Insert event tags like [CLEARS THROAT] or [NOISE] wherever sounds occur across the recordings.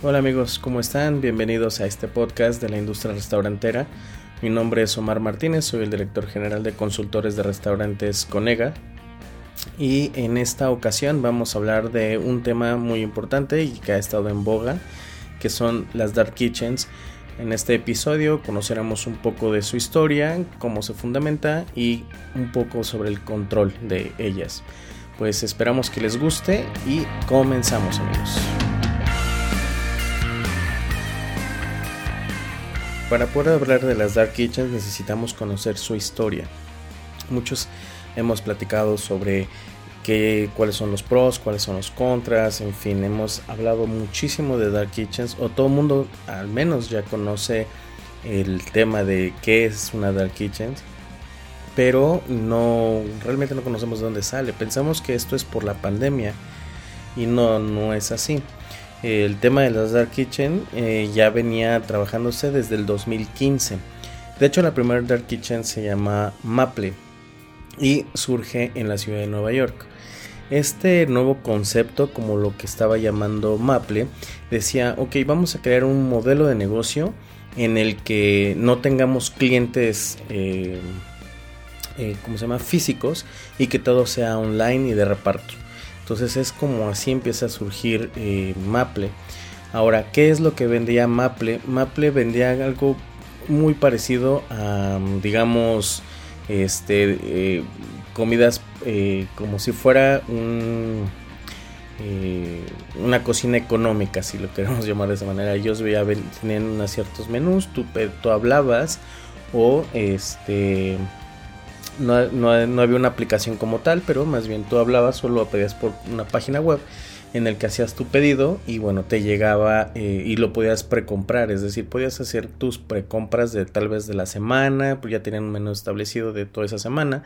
Hola amigos, ¿cómo están? Bienvenidos a este podcast de la industria restaurantera. Mi nombre es Omar Martínez, soy el director general de consultores de restaurantes Conega. Y en esta ocasión vamos a hablar de un tema muy importante y que ha estado en boga, que son las dark kitchens. En este episodio conoceremos un poco de su historia, cómo se fundamenta y un poco sobre el control de ellas. Pues esperamos que les guste y comenzamos amigos. Para poder hablar de las Dark Kitchens necesitamos conocer su historia. Muchos hemos platicado sobre qué, cuáles son los pros, cuáles son los contras, en fin, hemos hablado muchísimo de Dark Kitchens o todo el mundo al menos ya conoce el tema de qué es una Dark Kitchen, pero no realmente no conocemos de dónde sale. Pensamos que esto es por la pandemia y no no es así el tema de las Dark Kitchen eh, ya venía trabajándose desde el 2015. De hecho, la primera Dark Kitchen se llama Maple y surge en la ciudad de Nueva York. Este nuevo concepto, como lo que estaba llamando Maple, decía, ok, vamos a crear un modelo de negocio en el que no tengamos clientes, eh, eh, ¿cómo se llama?, físicos y que todo sea online y de reparto. Entonces es como así empieza a surgir eh, Maple. Ahora, ¿qué es lo que vendía Maple? Maple vendía algo muy parecido a, digamos, este, eh, comidas eh, como si fuera un, una cocina económica, si lo queremos [LAUGHS] llamar de esa manera. Ellos veía, tenían ciertos menús, tú, tú hablabas o este no, no, había una aplicación como tal, pero más bien tú hablabas, solo pedías por una página web en el que hacías tu pedido y bueno, te llegaba eh, y lo podías precomprar, es decir, podías hacer tus precompras de tal vez de la semana, pues ya tenían un menú establecido de toda esa semana,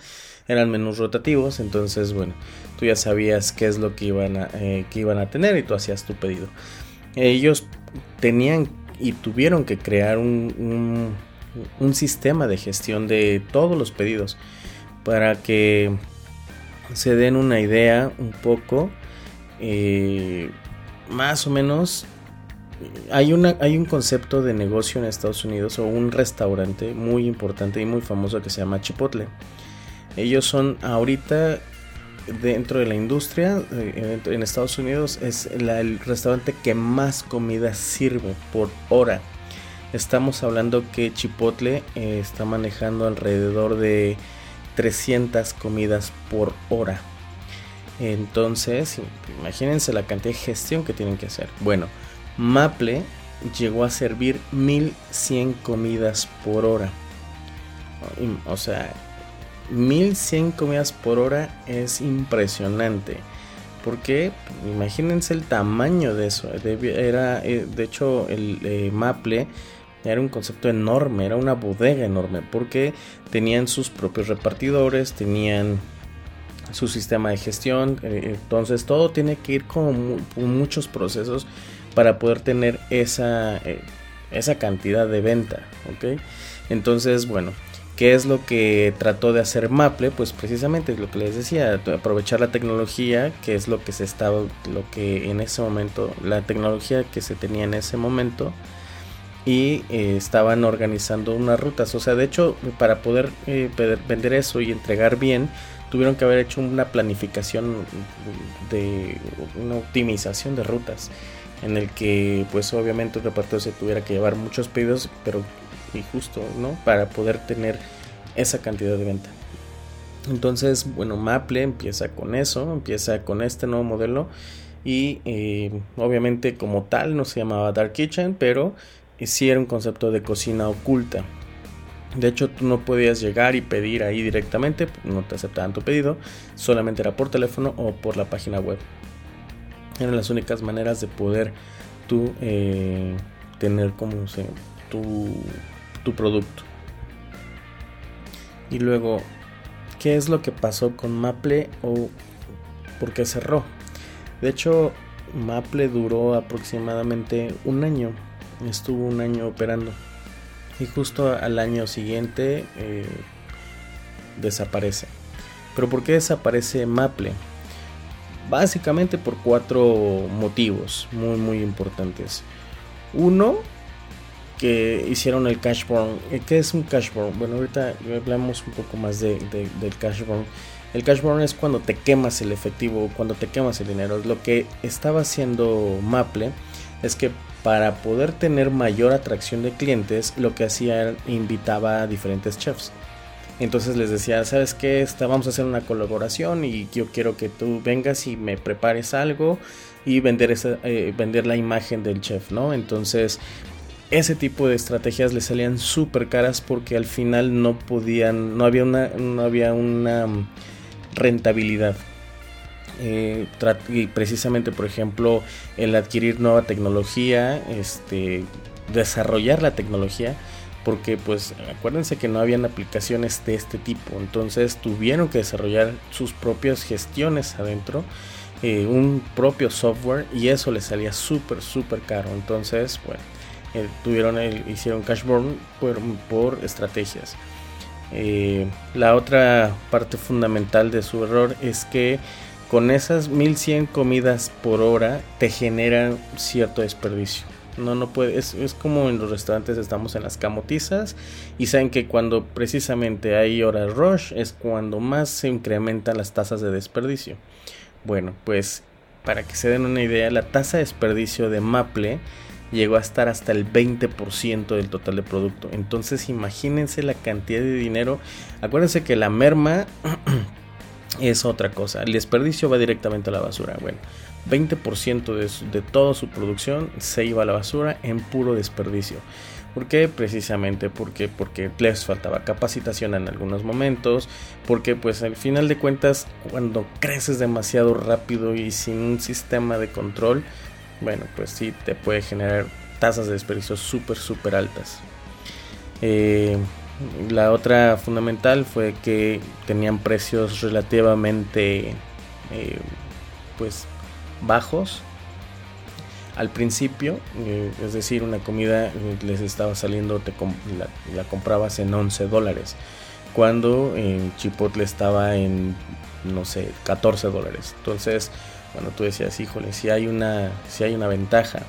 eran menús rotativos, entonces bueno, tú ya sabías qué es lo que iban a, eh, que iban a tener y tú hacías tu pedido. Ellos tenían y tuvieron que crear un, un sistema de gestión de todos los pedidos para que se den una idea un poco eh, más o menos hay, una, hay un concepto de negocio en Estados Unidos o un restaurante muy importante y muy famoso que se llama Chipotle. Ellos son ahorita dentro de la industria eh, en Estados Unidos es el restaurante que más comida sirve por hora. Estamos hablando que Chipotle eh, está manejando alrededor de 300 comidas por hora. Entonces, imagínense la cantidad de gestión que tienen que hacer. Bueno, Maple llegó a servir 1100 comidas por hora. O sea, 1100 comidas por hora es impresionante. Porque imagínense el tamaño de eso. Era, eh, de hecho, el eh, Maple era un concepto enorme, era una bodega enorme, porque tenían sus propios repartidores, tenían su sistema de gestión, eh, entonces todo tiene que ir con, muchos procesos para poder tener esa, eh, esa cantidad de venta, ¿ok? Entonces, bueno, ¿qué es lo que trató de hacer Maple? Pues precisamente lo que les decía, aprovechar la tecnología, que es lo que se estaba, lo que en ese momento, la tecnología que se tenía en ese momento, y eh, estaban organizando unas rutas. O sea, de hecho, para poder eh, vender eso y entregar bien, tuvieron que haber hecho una planificación de una optimización de rutas en el que pues obviamente un repartidor se tuviera que llevar muchos pedidos pero y justo no para poder tener esa cantidad de venta entonces bueno Maple empieza con eso empieza con este nuevo modelo y eh, obviamente como tal no se llamaba Dark Kitchen pero si era un concepto de cocina oculta. De hecho, tú no podías llegar y pedir ahí directamente, no te aceptaban tu pedido, solamente era por teléfono o por la página web. Eran las únicas maneras de poder tú eh, tener como se, tu, tu producto. Y luego, ¿qué es lo que pasó con Maple o por qué cerró? De hecho, Maple duró aproximadamente un año estuvo un año operando y justo al año siguiente eh, desaparece. Pero ¿por qué desaparece Maple? básicamente por cuatro motivos muy muy importantes. Uno, que hicieron el cash burn. ¿Qué es un cash burn? Bueno, ahorita hablamos un poco más de, del cash burn. El cash burn es cuando te quemas el efectivo, cuando te quemas el dinero. Lo que estaba haciendo Maple es que para poder tener mayor atracción de clientes, lo que hacía invitaba a diferentes chefs. Entonces les decía, ¿sabes qué? vamos a hacer una colaboración y yo quiero que tú vengas y me prepares algo y vender, esa, eh, vender la imagen del chef, ¿no? Entonces ese tipo de estrategias le salían súper caras porque al final no podían, no había una, no había una rentabilidad. Eh, y precisamente, por ejemplo, el adquirir nueva tecnología, este, desarrollar la tecnología, porque pues acuérdense que no habían aplicaciones de este tipo, entonces tuvieron que desarrollar sus propias gestiones adentro, eh, un propio software y eso les salía súper, súper caro, entonces, bueno, eh, tuvieron el, hicieron cash burn por, por estrategias. la otra parte fundamental de su error es que con esas 1100 comidas por hora te generan cierto desperdicio. No, no puede, es, como en los restaurantes estamos en las camotizas y saben que cuando precisamente hay horas rush es cuando más se incrementan las tasas de desperdicio. Bueno, pues para que se den una idea, la tasa de desperdicio de Maple llegó a estar hasta el 20% del total de producto. Entonces imagínense la cantidad de dinero. Acuérdense que la merma [CLEARS THROAT] es otra cosa. El desperdicio va directamente a la basura. Bueno, 20% de, de toda su producción se iba a la basura en puro desperdicio. ¿Por qué? Precisamente porque, porque les faltaba capacitación en algunos momentos, porque pues al final de cuentas cuando creces demasiado rápido y sin un sistema de control, bueno pues sí te puede generar tasas de desperdicio súper súper altas. Eh, la otra fundamental fue que tenían precios relativamente eh, pues bajos al principio, eh, es decir, una comida eh, les estaba saliendo, te la, comprabas en 11 dólares, cuando Chipotle estaba en, no sé, 14 dólares. Entonces, bueno, tú decías, híjole, si hay una, si hay una ventaja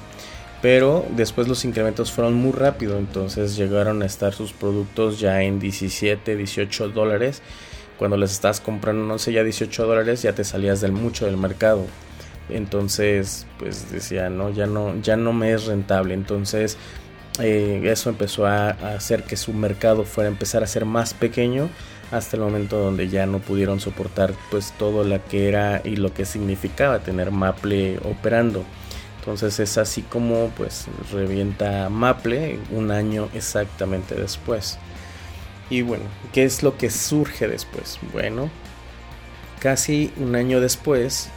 pero después los incrementos fueron muy rápido, entonces llegaron a estar sus productos ya en 17, 18 dólares. Cuando les estás comprando, no sé, ya 18 dólares, ya te salías del mucho del mercado. Entonces, pues decía, no, ya no, ya no me es rentable. Entonces, eh, eso empezó a, a, hacer que su mercado fuera a empezar a ser más pequeño hasta el momento donde ya no pudieron soportar pues todo lo que era y lo que significaba tener Maple operando. Entonces es así como pues revienta Maple un año exactamente después. Y bueno, ¿qué es lo que surge después? Bueno, casi un año después,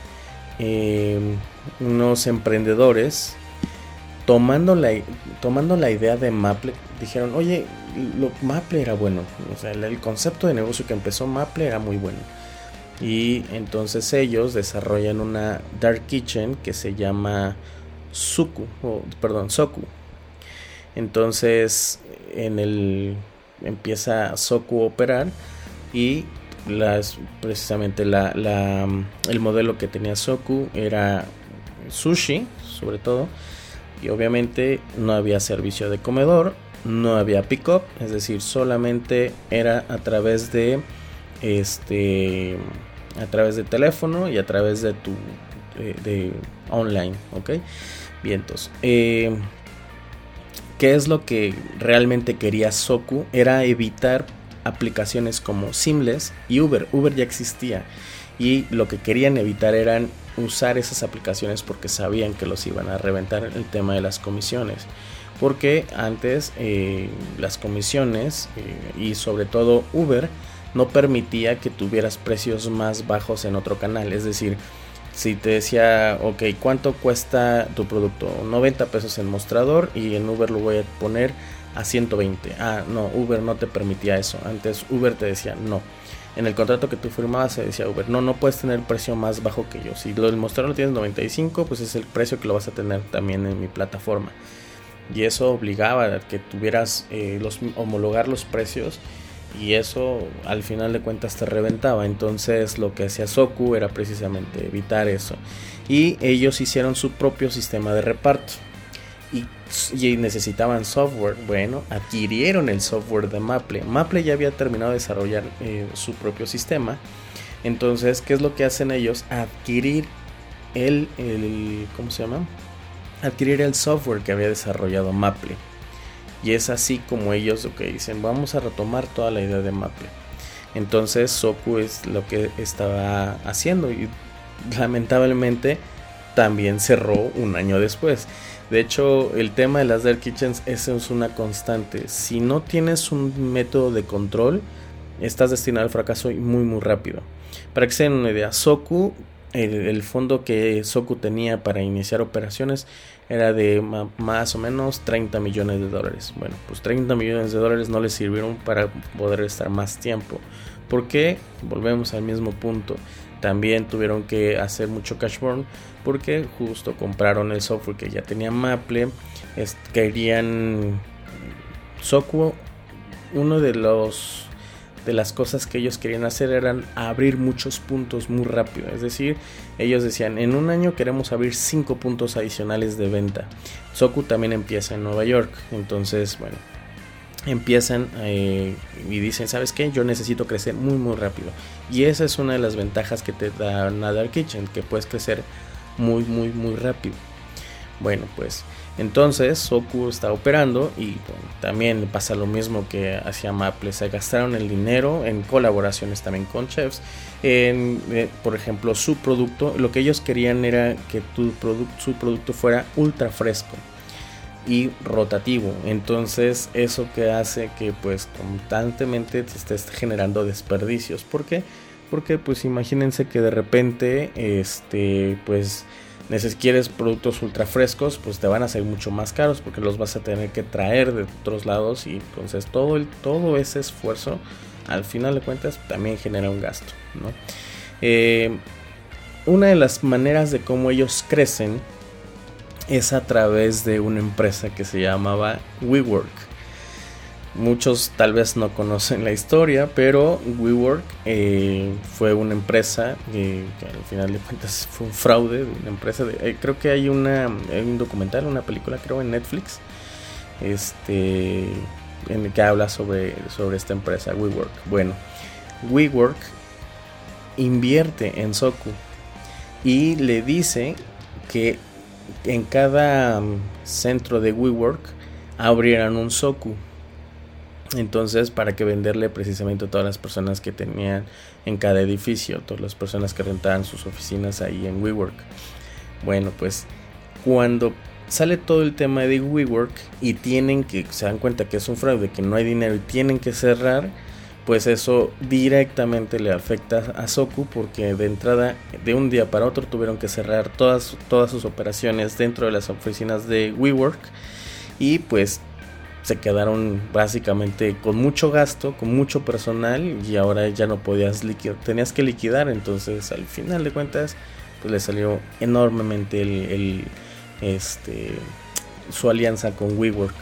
em, unos emprendedores tomando la, tomando la idea de Maple dijeron, oye, lo, Maple era bueno. O sea, el, concepto de negocio que empezó Maple era muy bueno. Y entonces ellos desarrollan una Dark Kitchen que se llama Suku, o, perdón, Soku. Entonces, en el empieza Soku a operar y las precisamente la, el modelo que tenía Soku era sushi, sobre todo, y obviamente no había servicio de comedor, no había pick-up, es decir, solamente era a través de este a través de teléfono y a través de tu de, online, ¿ok? Vientos. Eh, ¿Qué es lo que realmente quería Soku? Era evitar aplicaciones como Seamless y Uber. Uber ya existía y lo que querían evitar eran usar esas aplicaciones porque sabían que los iban a reventar el tema de las comisiones. Porque antes eh, las comisiones eh, y sobre todo Uber no permitía que tuvieras precios más bajos en otro canal. Es decir, si te decía, ok, ¿cuánto cuesta tu producto? 90 pesos en mostrador y en Uber lo voy a poner a 120. Ah, no, Uber no te permitía eso. Antes Uber te decía, no. En el contrato que tú firmabas se decía Uber, no, no puedes tener precio más bajo que yo. Si lo del mostrador lo tienes 95, pues es el precio que lo vas a tener también en mi plataforma. Y eso obligaba a que tuvieras eh, los homologar los precios y eso al final de cuentas te reventaba. Entonces lo que hacía Soku era precisamente evitar eso. Y ellos hicieron su propio sistema de reparto. Y, necesitaban software. Bueno, adquirieron el software de Maple. Maple ya había terminado de desarrollar eh, su propio sistema. Entonces, ¿qué es lo que hacen ellos? Adquirir el, el ¿cómo se llama? Adquirir el software que había desarrollado Maple. Y es así como ellos lo que dicen, vamos a retomar toda la idea de Maple. Entonces Soku es lo que estaba haciendo y lamentablemente también cerró un año después. De hecho, el tema de las Dark Kitchens es una constante. Si no tienes un método de control, estás destinado al fracaso muy muy rápido. Para que se den una idea, Soku, el, fondo que Soku tenía para iniciar operaciones era de más o menos 30 millones de dólares. Bueno, pues 30 millones de dólares no les sirvieron para poder estar más tiempo. Porque volvemos al mismo punto. También tuvieron que hacer mucho cash burn porque justo compraron el software que ya tenía Maple. querían Soku, uno de los de las cosas que ellos querían hacer eran abrir muchos puntos muy rápido. Es decir, ellos decían, en un año queremos abrir 5 puntos adicionales de venta. Soku también empieza en Nueva York. Entonces, bueno, empiezan eh, y dicen, ¿sabes qué? Yo necesito crecer muy, muy rápido. Y esa es una de las ventajas que te da Nadar Kitchen, que puedes crecer muy, muy, muy rápido. Bueno, pues entonces Soku está operando y también pasa lo mismo que hacía Maple. Se gastaron el dinero en colaboraciones también con chefs. En, eh, por ejemplo, su producto, lo que ellos querían era que su producto fuera ultra fresco y rotativo. Entonces eso que hace que pues constantemente te estés generando desperdicios. ¿Por qué? Porque pues imagínense que de repente este pues si quieres productos ultra frescos, pues te van a ser mucho más caros porque los vas a tener que traer de otros lados y entonces todo, el, todo ese esfuerzo al final de cuentas también genera un gasto. Eh, una de las maneras de cómo ellos crecen es a través de una empresa que se llamaba WeWork. Muchos tal vez no conocen la historia, pero WeWork eh, fue una empresa que al final de cuentas fue un fraude de una empresa. Eh, creo que hay, una, un documental, una película, creo, en Netflix, este, en el que habla sobre, sobre esta empresa, WeWork. Bueno, WeWork invierte en Soku y le dice que en cada mm, centro de WeWork abrieran un Soku entonces, para que venderle precisamente a todas las personas que tenían en cada edificio, todas las personas que rentaban sus oficinas ahí en WeWork. Bueno, pues cuando sale todo el tema de WeWork y tienen que, se dan cuenta que es un fraude, que no hay dinero y tienen que cerrar, pues eso directamente le afecta a Soku porque de entrada, de un día para otro, tuvieron que cerrar todas, todas sus operaciones dentro de las oficinas de WeWork y pues se quedaron básicamente con mucho gasto, con mucho personal y ahora ya no podías liquidar, tenías que liquidar, entonces al final de cuentas pues le salió enormemente el, este su alianza con WeWork.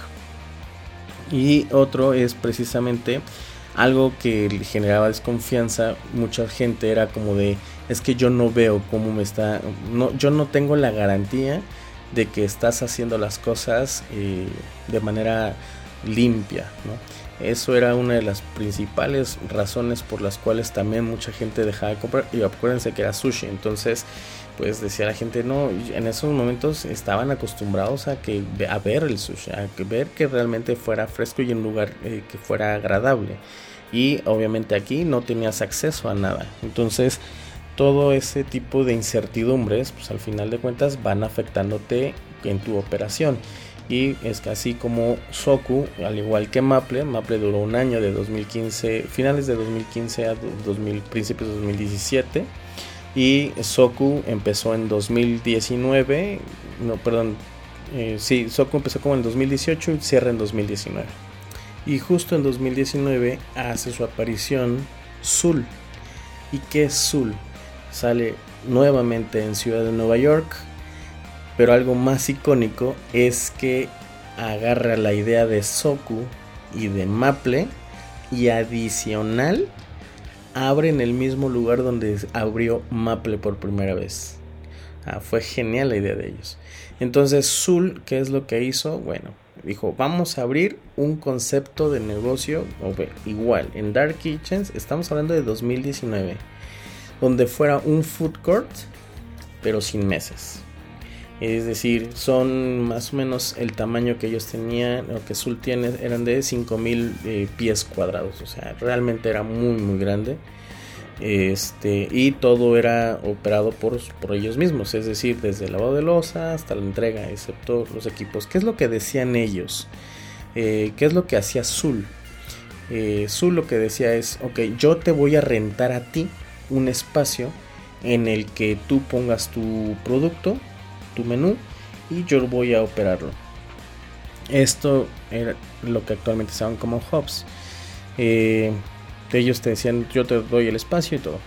Y otro es precisamente algo que generaba desconfianza, mucha gente era como de es que yo no veo cómo me está no yo no tengo la garantía de que estás haciendo las cosas eh, de manera limpia. Eso era una de las principales razones por las cuales también mucha gente dejaba de comprar. Y acuérdense que era sushi, entonces pues decía la gente, no, en esos momentos estaban acostumbrados a, que, a ver el sushi, a ver que realmente fuera fresco y en lugar eh, que fuera agradable. Y obviamente aquí no tenías acceso a nada. Entonces todo ese tipo de incertidumbres, pues al final de cuentas van afectándote en tu operación. Y es así como Soku, al igual que Maple, Maple duró un año de 2015, finales de 2015 a 2000, principios de 2017. Y Soku empezó en 2019, no, perdón, eh, sí, Soku empezó como en 2018 y cierra en 2019. Y justo en 2019 hace su aparición Zul. ¿Y qué es Zul? Sale nuevamente en Ciudad de Nueva York, pero algo más icónico es que agarra la idea de Soku y de Maple y adicional abre en el mismo lugar donde abrió Maple por primera vez. Ah, fue genial la idea de ellos. Entonces Zul, ¿qué es lo que hizo? Bueno, dijo, vamos a abrir un concepto de negocio igual. En Dark Kitchens estamos hablando de 2019, donde fuera un food court, pero sin meses. Es decir, son más o menos el tamaño que ellos tenían, o que Zul tiene, eran de 5000 eh, pies cuadrados. O sea, realmente era muy, muy grande. Este, y todo era operado por, por ellos mismos, es decir, desde el lavado de losa hasta la entrega, excepto los equipos. ¿Qué es lo que decían ellos? Eh, ¿Qué es lo que hacía Zul? Eh, Zul lo que decía es, ok, yo te voy a rentar a ti un espacio en el que tú pongas tu producto, tu menú, y yo voy a operarlo. Esto era lo que actualmente se llaman como hubs. Eh, ellos te decían, yo te doy el espacio y todo.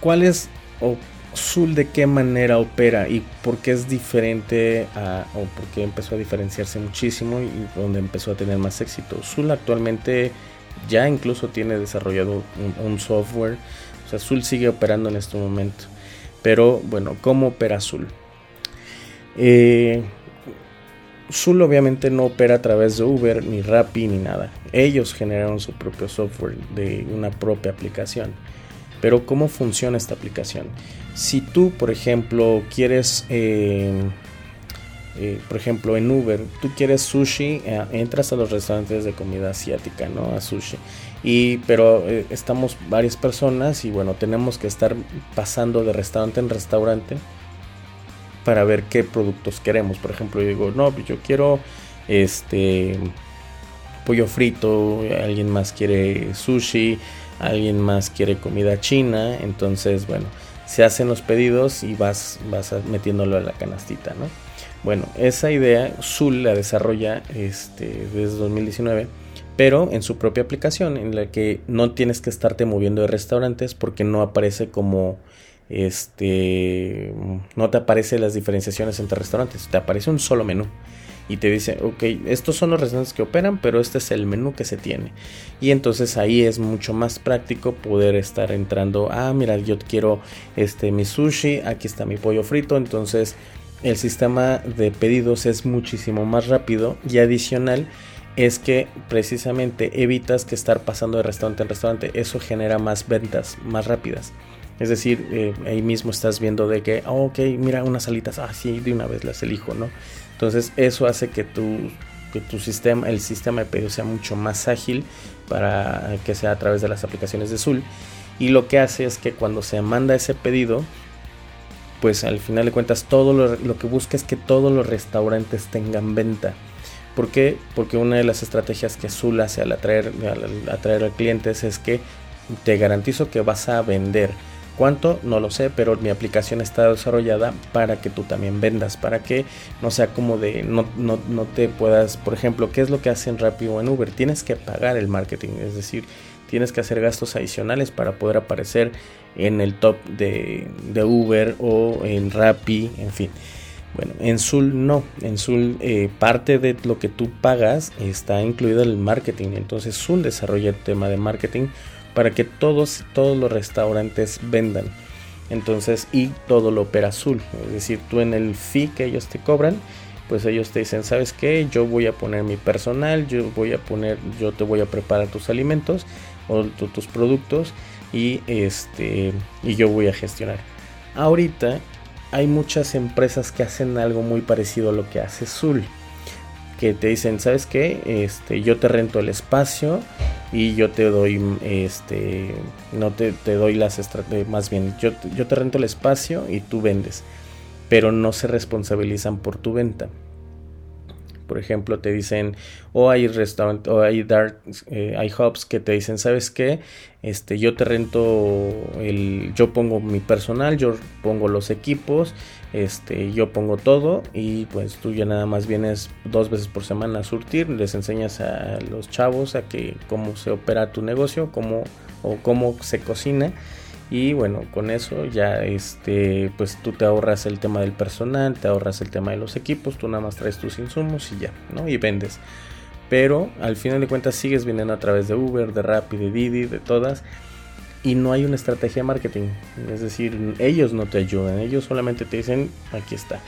¿Cuál es o Zul de qué manera opera y por qué es diferente a, o por qué empezó a diferenciarse muchísimo y donde empezó a tener más éxito? Zul actualmente ya incluso tiene desarrollado un, software, sea, Zul sigue operando en este momento. Pero bueno, ¿cómo opera Zul? Eh, Zul obviamente no opera a través de Uber, ni Rappi, ni nada. Ellos generaron su propio software de una propia aplicación. Pero ¿cómo funciona esta aplicación? Si tú, por ejemplo, quieres, eh, eh, por ejemplo, en Uber, tú quieres sushi, eh, entras a los restaurantes de comida asiática, ¿no? A sushi. Y, pero estamos varias personas y bueno, tenemos que estar pasando de restaurante en restaurante para ver qué productos queremos. Por ejemplo, yo digo, no, pues yo quiero este pollo frito, alguien más quiere sushi, alguien más quiere comida china, entonces, bueno, se hacen los pedidos y vas, vas metiéndolo a la canastita, ¿no? Bueno, esa idea Zul la desarrolla este, desde 2019, pero en su propia aplicación, en la que no tienes que estarte moviendo de restaurantes porque no aparece como este no te aparece las diferenciaciones entre restaurantes, te aparece un solo menú y te dice, ok, estos son los restaurantes que operan, pero este es el menú que se tiene. Y entonces ahí es mucho más práctico poder estar entrando, ah, mira, yo quiero este mi sushi, aquí está mi pollo frito, entonces el sistema de pedidos es muchísimo más rápido y adicional es que precisamente evitas que estar pasando de restaurante en restaurante, eso genera más ventas más rápidas. Es decir, eh, ahí mismo estás viendo de que, oh, ok, mira unas alitas, ah, sí, de una vez las elijo, ¿no? Entonces eso hace que tu, que tu sistema, el sistema de pedido sea mucho más ágil para que sea a través de las aplicaciones de Zul. Y lo que hace es que cuando se manda ese pedido, pues al final de cuentas todo lo, que busca es que todos los restaurantes tengan venta. ¿Por qué? Porque una de las estrategias que Zul hace al atraer, al atraer a clientes es que te garantizo que vas a vender ¿Cuánto? No lo sé, pero mi aplicación está desarrollada para que tú también vendas, para que no sea como de no, no, no te puedas, por ejemplo, ¿qué es lo que hacen Rappi o en Uber? Tienes que pagar el marketing, es decir, tienes que hacer gastos adicionales para poder aparecer en el top de, de Uber o en Rappi, en fin. Bueno, en Zul no, en Zul eh, parte de lo que tú pagas está incluido el marketing, entonces Zul desarrolla el tema de marketing para que todos, todos los restaurantes vendan. Entonces, y todo lo opera azul. Es decir, tú en el fee que ellos te cobran, pues ellos te dicen, ¿sabes qué? Yo voy a poner mi personal, yo voy a poner, yo te voy a preparar tus alimentos o tus productos y este y yo voy a gestionar. Ahorita hay muchas empresas que hacen algo muy parecido a lo que hace Zul que te dicen, ¿sabes qué? Este, yo te rento el espacio y yo te doy, este, no te, te doy las estrategias, más bien, yo, yo te rento el espacio y tú vendes, pero no se responsabilizan por tu venta. Por ejemplo, te dicen, o hay restaurantes, o hay dark, eh, hay hubs que te dicen, ¿sabes qué? Este, yo te rento el, yo pongo mi personal, yo pongo los equipos, este, yo pongo todo y pues tú ya nada más vienes dos veces por semana a surtir, les enseñas a los chavos a que cómo se opera tu negocio, cómo o cómo se cocina y bueno, con eso ya este, pues tú te ahorras el tema del personal, te ahorras el tema de los equipos, tú nada más traes tus insumos y ya, ¿no? Y vendes. pero al final de cuentas sigues vendiendo a través de Uber, de Rappi, de Didi, de todas y no hay una estrategia de marketing. Es decir, ellos no te ayudan, ellos solamente te dicen, aquí está.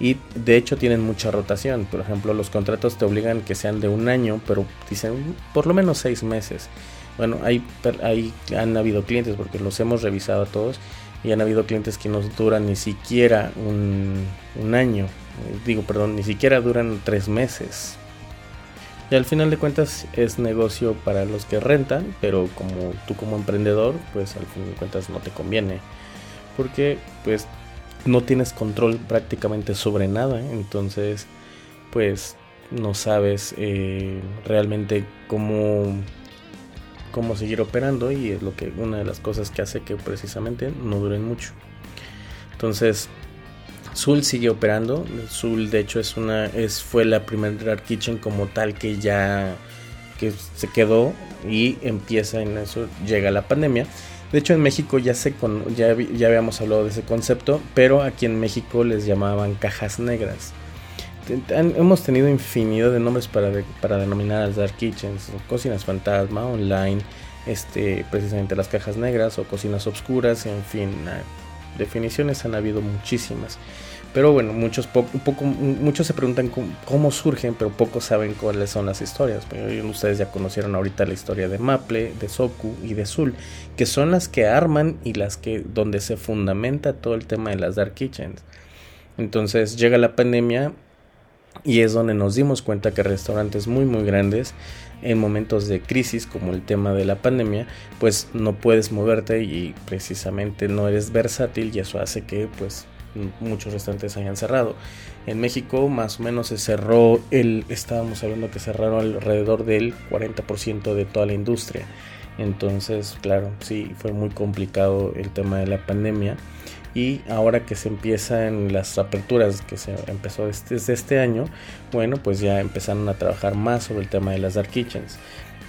Y de hecho tienen mucha rotación. Por ejemplo, los contratos te obligan que sean de un año, pero dicen por lo menos seis meses. Bueno, hay, hay, han habido clientes, porque los hemos revisado a todos, y han habido clientes que no duran ni siquiera un, año. Digo, perdón, ni siquiera duran tres meses. Y al final de cuentas es negocio para los que rentan, pero como tú como emprendedor, pues al fin de cuentas no te conviene. Porque pues no tienes control prácticamente sobre nada. Entonces pues no sabes eh, realmente cómo, cómo seguir operando y es lo que una de las cosas que hace que precisamente no duren mucho. Entonces Zul sigue operando. Zul de hecho es una es fue la primera Dark Kitchen como tal que ya que se quedó y empieza en eso llega la pandemia. De hecho en México ya se con, ya, ya habíamos hablado de ese concepto, pero aquí en México les llamaban cajas negras. Hemos tenido infinidad de nombres para, para denominar las dark kitchens, cocinas fantasma, online, este, precisamente las cajas negras o cocinas obscuras, en fin, definiciones han habido muchísimas. Pero bueno, muchos, poco, muchos se preguntan cómo, surgen, pero pocos saben cuáles son las historias. Ustedes ya conocieron ahorita la historia de Maple, de Soku y de Zul, que son las que arman y las que donde se fundamenta todo el tema de las dark kitchens. Entonces llega la pandemia y es donde nos dimos cuenta que restaurantes muy muy grandes en momentos de crisis como el tema de la pandemia, pues no puedes moverte y precisamente no eres versátil y eso hace que pues muchos restaurantes hayan cerrado. En México más o menos se cerró el, estábamos hablando que cerraron alrededor del 40% de toda la industria. Entonces, claro, sí, fue muy complicado el tema de la pandemia. Y ahora que se empiezan las aperturas, que se empezó desde este año, bueno, pues ya empezaron a trabajar más sobre el tema de las dark kitchens.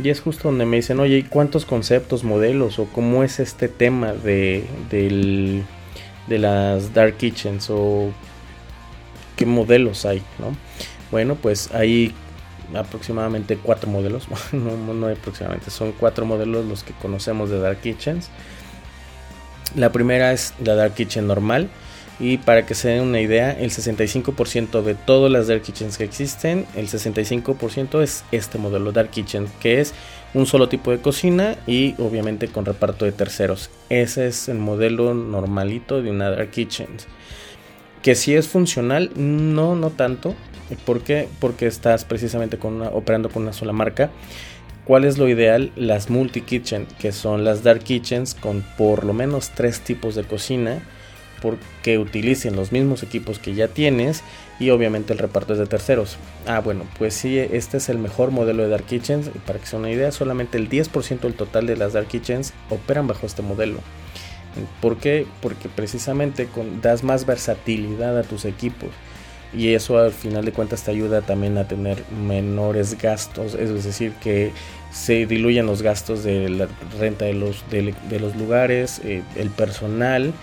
Y es justo donde me dicen, oye, ¿cuántos conceptos, modelos o cómo es este tema de, del, de las dark kitchens o qué modelos hay, ¿no? Bueno, pues hay aproximadamente cuatro modelos, [LAUGHS] no, no aproximadamente, son cuatro modelos los que conocemos de dark kitchens. La primera es la dark kitchen normal, y para que se den una idea, el 65% de todas las Dark Kitchens que existen, el 65% es este modelo Dark Kitchen, que es un solo tipo de cocina y obviamente con reparto de terceros. Ese es el modelo normalito de una Dark Kitchen. Que si es funcional, no, no tanto. ¿Por qué? Porque estás precisamente con operando con una sola marca. ¿Cuál es lo ideal? Las multi kitchen, que son las dark kitchens con por lo menos tres tipos de cocina porque utilicen los mismos equipos que ya tienes y obviamente el reparto es de terceros. Ah, bueno, pues sí, este es el mejor modelo de Dark Kitchens. Para que sea una idea, solamente el 10% del total de las Dark Kitchens operan bajo este modelo. ¿Por qué? Porque precisamente das más versatilidad a tus equipos. Y eso al final de cuentas te ayuda también a tener menores gastos. Es decir, que se diluyen los gastos de la renta de los, de, los lugares, eh, el personal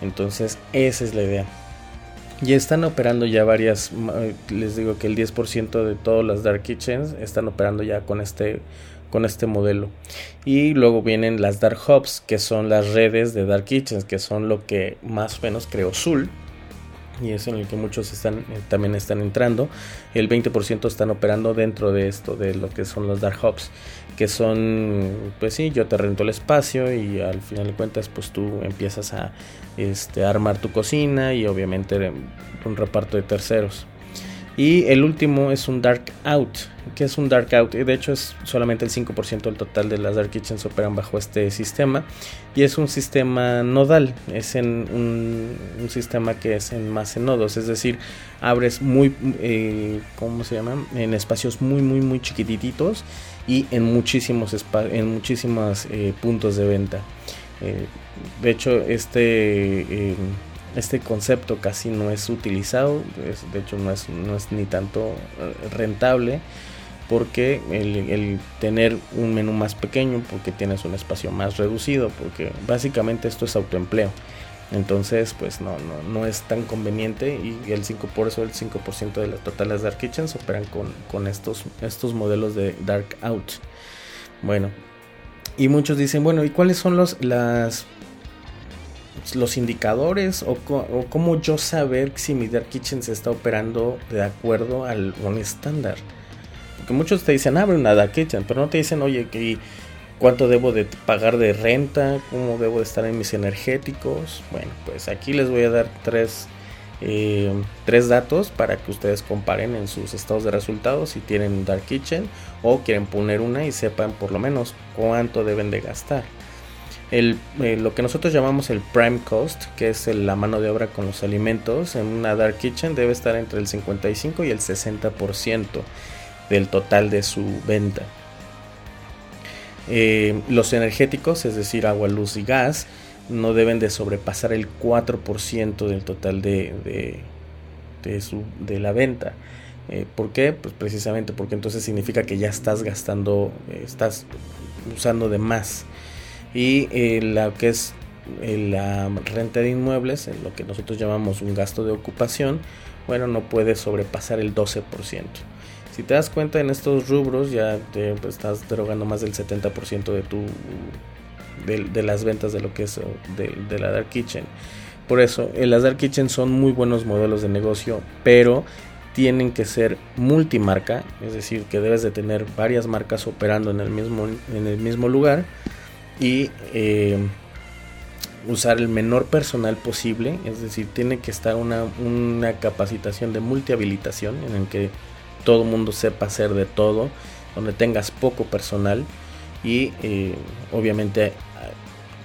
entonces, esa es la idea. Y están operando ya varias, les digo que el 10% de todas las dark kitchens están operando ya con este con este modelo. Y luego vienen las dark hubs, que son las redes de dark kitchens, que son lo que más o menos creó Zul y es en el que muchos están eh, también están entrando. El 20% están operando dentro de esto, de lo que son los dark hubs, que son, pues sí, yo te rento el espacio y al final de cuentas, pues tú empiezas a este, armar tu cocina y obviamente un reparto de terceros. Y el último es un Dark Out. que es un Dark Out? De hecho, es solamente el 5% del total de las Dark Kitchens operan bajo este sistema. Y es un sistema nodal. Es en un, sistema que es en más en nodos. Es decir, abres muy, eh, ¿cómo se llama? En espacios muy, muy, muy chiquititos y en muchísimos, en muchísimos eh, puntos de venta. Eh, de hecho, este este concepto casi no es utilizado, de hecho no es, no es ni tanto eh, rentable porque el, tener un menú más pequeño, porque tienes un espacio más reducido, porque básicamente esto es autoempleo. Entonces, pues no, no, no es tan conveniente y el 5 por eso el 5% de las totales Dark Kitchens operan con, con estos, estos modelos de Dark Out. Bueno, y muchos dicen, bueno, ¿y cuáles son los, las, los indicadores o, cómo yo saber si mi Dark Kitchen se está operando de acuerdo al un estándar? Porque muchos te dicen, abre una Dark Kitchen, pero no te dicen, oye, cuánto debo de pagar de renta, cómo debo de estar en mis energéticos. Bueno, pues aquí les voy a dar tres, eh, tres datos para que ustedes comparen en sus estados de resultados si tienen Dark Kitchen o quieren poner una y sepan por lo menos cuánto deben de gastar. Eh, lo que nosotros llamamos el prime cost, que es la mano de obra con los alimentos, en una dark kitchen debe estar entre el 55 y el 60% del total de su venta. Eh, los energéticos, es decir, agua, luz y gas, no deben de sobrepasar el 4% del total de, de, su, de la venta. Eh, ¿Por qué? Pues precisamente porque entonces significa que ya estás gastando, estás usando de más. Y eh, la que es la renta de inmuebles, lo que nosotros llamamos un gasto de ocupación, bueno, no puede sobrepasar el 12%. Si te das cuenta en estos rubros ya te pues, estás derogando más del 70% de tu de, las ventas de lo que es de, la Dark Kitchen. Por eso, en las Dark Kitchen son muy buenos modelos de negocio, pero tienen que ser multimarca, es decir, que debes de tener varias marcas operando en el mismo, en el mismo lugar y eh, usar el menor personal posible, es decir, tiene que estar una, una capacitación de multihabilitación en el que todo mundo sepa hacer de todo, donde tengas poco personal y eh, obviamente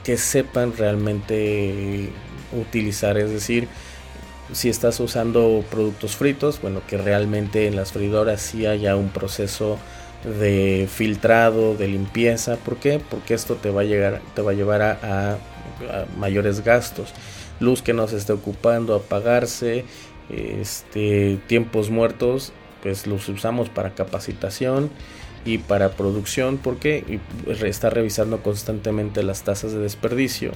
que sepan realmente utilizar, es decir, si estás usando productos fritos, bueno, que realmente en las fridoras sí haya un proceso de filtrado, de limpieza, ¿por qué? Porque esto te va a llegar, te va a llevar a, mayores gastos, luz que no se esté ocupando, apagarse, este, tiempos muertos, pues los usamos para capacitación y para producción. Porque está revisando constantemente las tasas de desperdicio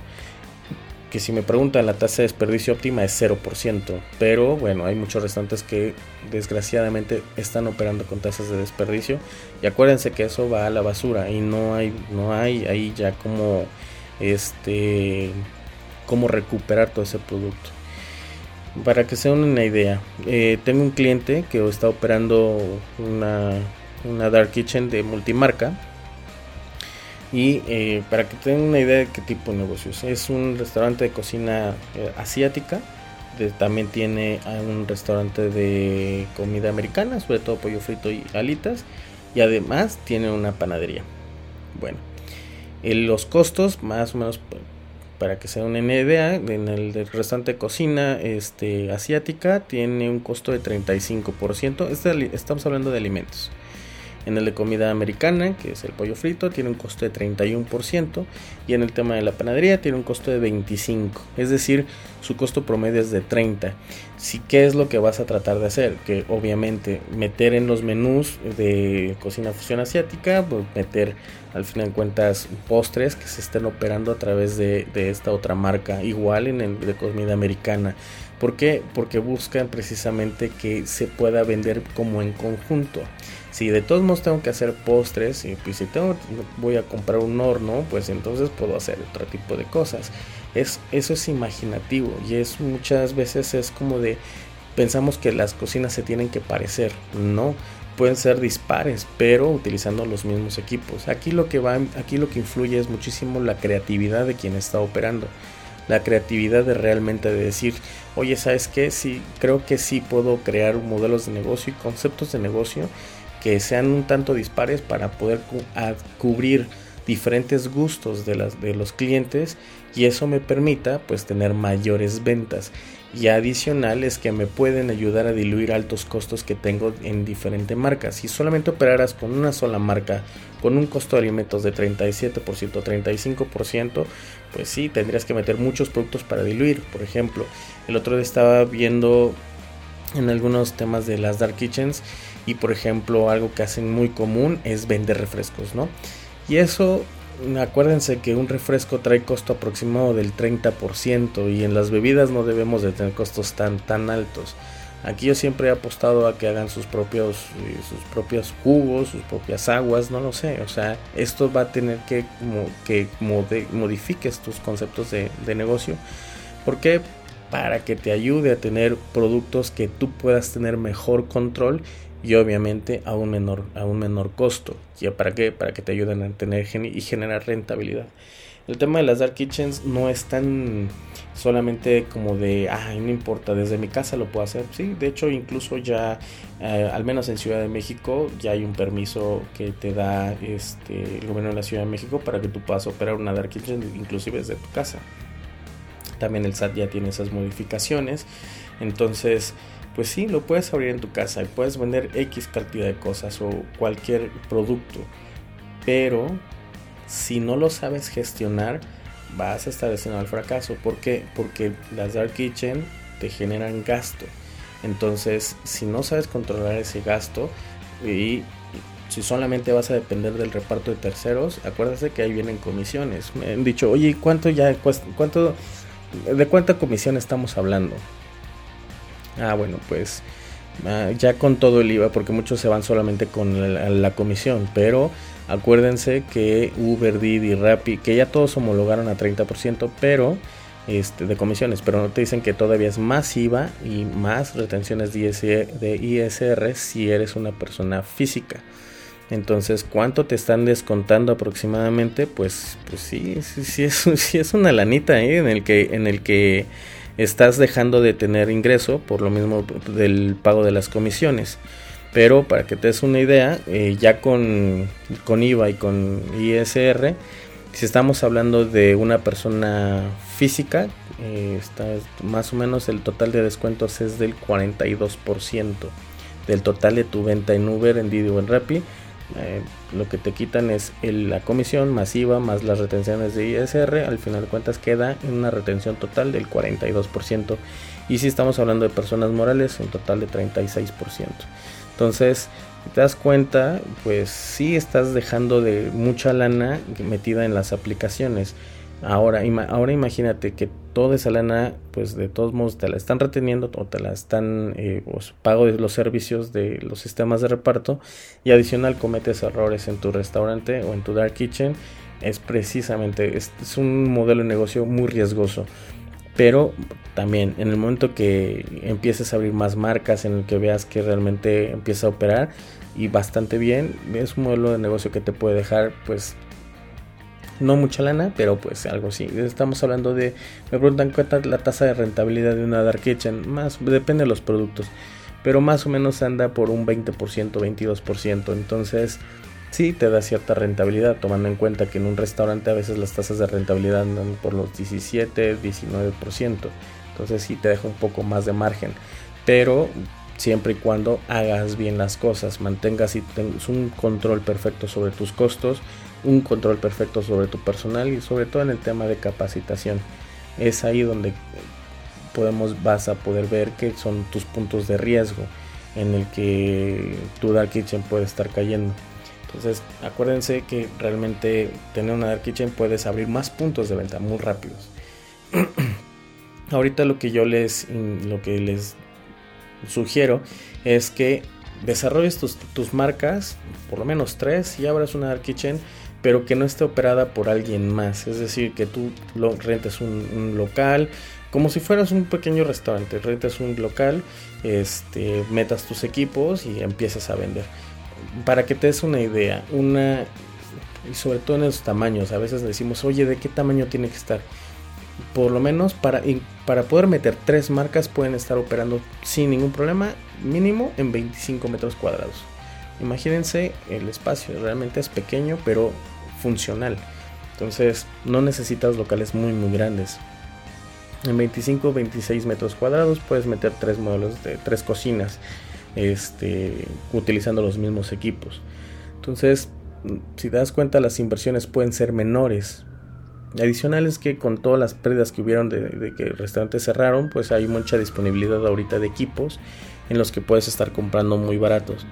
que si me preguntan la tasa de desperdicio óptima es 0%, pero bueno, hay muchos restantes que desgraciadamente están operando con tasas de desperdicio y acuérdense que eso va a la basura y no hay no hay ahí ya como este cómo recuperar todo ese producto. Para que se den una idea, eh, tengo un cliente que está operando una, una Dark Kitchen de multimarca. Y eh, para que tengan una idea de qué tipo de negocios, es un restaurante de cocina eh, asiática. también tiene un restaurante de comida americana, sobre todo pollo frito y alitas. Y además tiene una panadería. Bueno, los costos más o menos para que sea una idea, en el restante de cocina este, asiática tiene un costo de 35%. Este, estamos hablando de alimentos. En el de comida americana, que es el pollo frito, tiene un costo de 31%. Y en el tema de la panadería tiene un costo de 25%. Es decir, su costo promedio es de 30%. Si, ¿Qué es lo que vas a tratar de hacer? Que obviamente meter en los menús de cocina fusión asiática, pues meter al final de cuentas postres que se estén operando a través de, esta otra marca, igual en el de comida americana. ¿Por qué? Porque buscan precisamente que se pueda vender como en conjunto. Si de todos modos tengo que hacer postres y pues si tengo, voy a comprar un horno, pues entonces puedo hacer otro tipo de cosas. Es, eso es imaginativo y es muchas veces es como de pensamos que las cocinas se tienen que parecer. No, pueden ser dispares, pero utilizando los mismos equipos. Aquí lo que va, aquí lo que influye es muchísimo la creatividad de quien está operando. La creatividad de realmente de decir, oye, ¿sabes qué? Sí, creo que sí puedo crear modelos de negocio y conceptos de negocio que sean un tanto dispares para poder cubrir diferentes gustos de, las, de los clientes y eso me permita pues tener mayores ventas y adicional es que me pueden ayudar a diluir altos costos que tengo en diferentes marcas. Si solamente operaras con una sola marca con un costo de alimentos de 37%, 35%, pues sí, tendrías que meter muchos productos para diluir. Por ejemplo, el otro día estaba viendo en algunos temas de las dark kitchens y por ejemplo algo que hacen muy común es vender refrescos, ¿no? Y eso acuérdense que un refresco trae costo aproximado del 30% y en las bebidas no debemos de tener costos tan, tan altos. Aquí yo siempre he apostado a que hagan sus propios, eh, sus propios jugos, sus propias aguas, no lo sé. O sea, esto va a tener que, que modifiques tus conceptos de, de negocio. ¿Por qué? Para que te ayude a tener productos que tú puedas tener mejor control y obviamente a un menor, a un menor costo. ¿Ya para qué? Para que te ayuden a tener y generar rentabilidad. El tema de las dark kitchens no es tan solamente como de, ay, no importa, desde mi casa lo puedo hacer. Sí, de hecho, incluso ya, eh, al menos en Ciudad de México, ya hay un permiso que te da este, el gobierno de la Ciudad de México para que tú puedas operar una dark kitchen, inclusive desde tu casa. También el SAT ya tiene esas modificaciones. Entonces, pues sí, lo puedes abrir en tu casa y puedes vender X cantidad de cosas o cualquier producto. Pero si no lo sabes gestionar, vas a estar destinado al fracaso. ¿Por qué? Porque las Dark Kitchen te generan gasto. Entonces, si no sabes controlar ese gasto y si solamente vas a depender del reparto de terceros, acuérdate que ahí vienen comisiones. Me han dicho, oye, ¿cuánto ya cuánto de cuánta comisión estamos hablando? Ah, bueno, pues ah, ya con todo el IVA, porque muchos se van solamente con la, comisión, pero acuérdense que Uber, Didi, Rappi, que ya todos homologaron a 30%, pero este, de comisiones, pero no te dicen que todavía es más IVA y más retenciones de, de ISR si eres una persona física. Entonces, ¿cuánto te están descontando aproximadamente? Pues, pues sí, sí, sí es, [LAUGHS] sí es una lanita ¿eh? en el que, en el que estás dejando de tener ingreso por lo mismo del pago de las comisiones. Pero para que te des una idea, eh, ya con, con IVA y con ISR, si estamos hablando de una persona física, eh, está, más o menos el total de descuentos es del 42% del total de tu venta en Uber, en Didi o en Rappi. Eh, lo que te quitan es la comisión masiva más las retenciones de ISR. Al final de cuentas queda en una retención total del 42%. Y si estamos hablando de personas morales, un total de 36%. Entonces, te das cuenta, pues sí estás dejando de mucha lana metida en las aplicaciones. Ahora, ahora imagínate que toda esa lana, pues de todos modos te la están reteniendo o te la están, eh, pago de los servicios de los sistemas de reparto y adicional cometes errores en tu restaurante o en tu dark kitchen, es precisamente, es, un modelo de negocio muy riesgoso. Pero también en el momento que empieces a abrir más marcas, en el que veas que realmente empieza a operar y bastante bien, es un modelo de negocio que te puede dejar pues no mucha lana, pero pues algo sí. Estamos hablando de, me preguntan cuánta la tasa de rentabilidad de una dark kitchen, más depende de los productos, pero más o menos anda por un 20%, 22%, entonces sí te da cierta rentabilidad, tomando en cuenta que en un restaurante a veces las tasas de rentabilidad andan por los 17, 19%, entonces sí te deja un poco más de margen, pero siempre y cuando hagas bien las cosas, mantengas y tengas un control perfecto sobre tus costos, un control perfecto sobre tu personal y sobre todo en el tema de capacitación. Es ahí donde podemos vas a poder ver que son tus puntos de riesgo en el que tu dark kitchen puede estar cayendo. Entonces, acuérdense que realmente tener una dark kitchen puedes abrir más puntos de venta muy rápidos. [CLEARS THROAT] Ahorita lo que yo les lo que les sugiero es que desarrolles tus, tus marcas, por lo menos tres, y abras una dark kitchen pero que no esté operada por alguien más. Es decir, que tú lo, rentes un, local, como si fueras un pequeño restaurante, rentas un local, este, metas tus equipos y empiezas a vender. Para que te des una idea, una y sobre todo en los tamaños, a veces decimos, oye, ¿de qué tamaño tiene que estar? Por lo menos para, para poder meter tres marcas pueden estar operando sin ningún problema, mínimo en 25 metros cuadrados. Imagínense el espacio, realmente es pequeño, pero funcional. Entonces no necesitas locales muy muy grandes. En 25 26 metros cuadrados puedes meter tres modelos de tres cocinas este, utilizando los mismos equipos. Entonces, si te das cuenta, las inversiones pueden ser menores. Adicional es que con todas las pérdidas que hubieron de, de que restaurantes cerraron, pues hay mucha disponibilidad ahorita de equipos en los que puedes estar comprando muy baratos.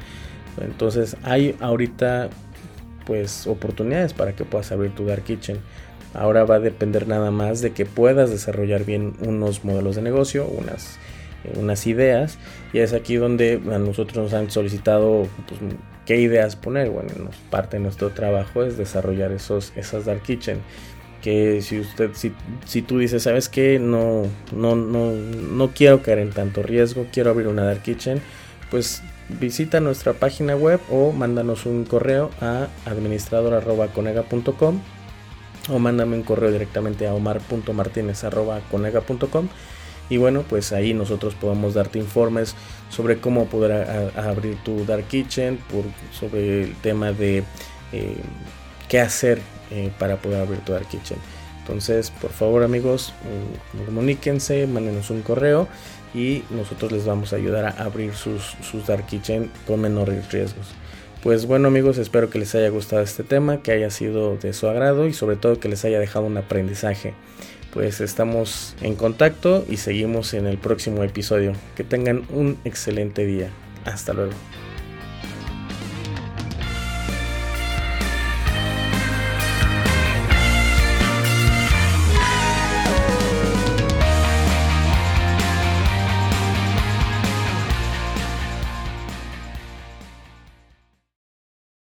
Entonces hay ahorita pues oportunidades para que puedas abrir tu Dark Kitchen. Ahora va a depender nada más de que puedas desarrollar bien unos modelos de negocio, unas, eh, unas ideas. Y es aquí donde a nosotros nos han solicitado pues, qué ideas poner. Bueno, parte de nuestro trabajo es desarrollar esos, esas Dark Kitchen. Que si usted, si, si tú dices, ¿sabes qué? No, no, no, no quiero caer en tanto riesgo, quiero abrir una Dark Kitchen, pues visita nuestra página web o mándanos un correo a administrador.conega.com o mándame un correo directamente a omar.martinez.conega.com y bueno pues ahí nosotros podemos darte informes sobre cómo poder abrir tu dark kitchen por, sobre el tema de eh, qué hacer eh, para poder abrir tu dark kitchen. Entonces por favor amigos mm, comuníquense mándenos un correo y nosotros les vamos a ayudar a abrir sus, sus dark kitchen con menores riesgos pues bueno amigos, espero que les haya gustado este tema, que haya sido de su agrado y sobre todo que les haya dejado un aprendizaje. Pues estamos en contacto y seguimos en el próximo episodio. Que tengan un excelente día. Hasta luego.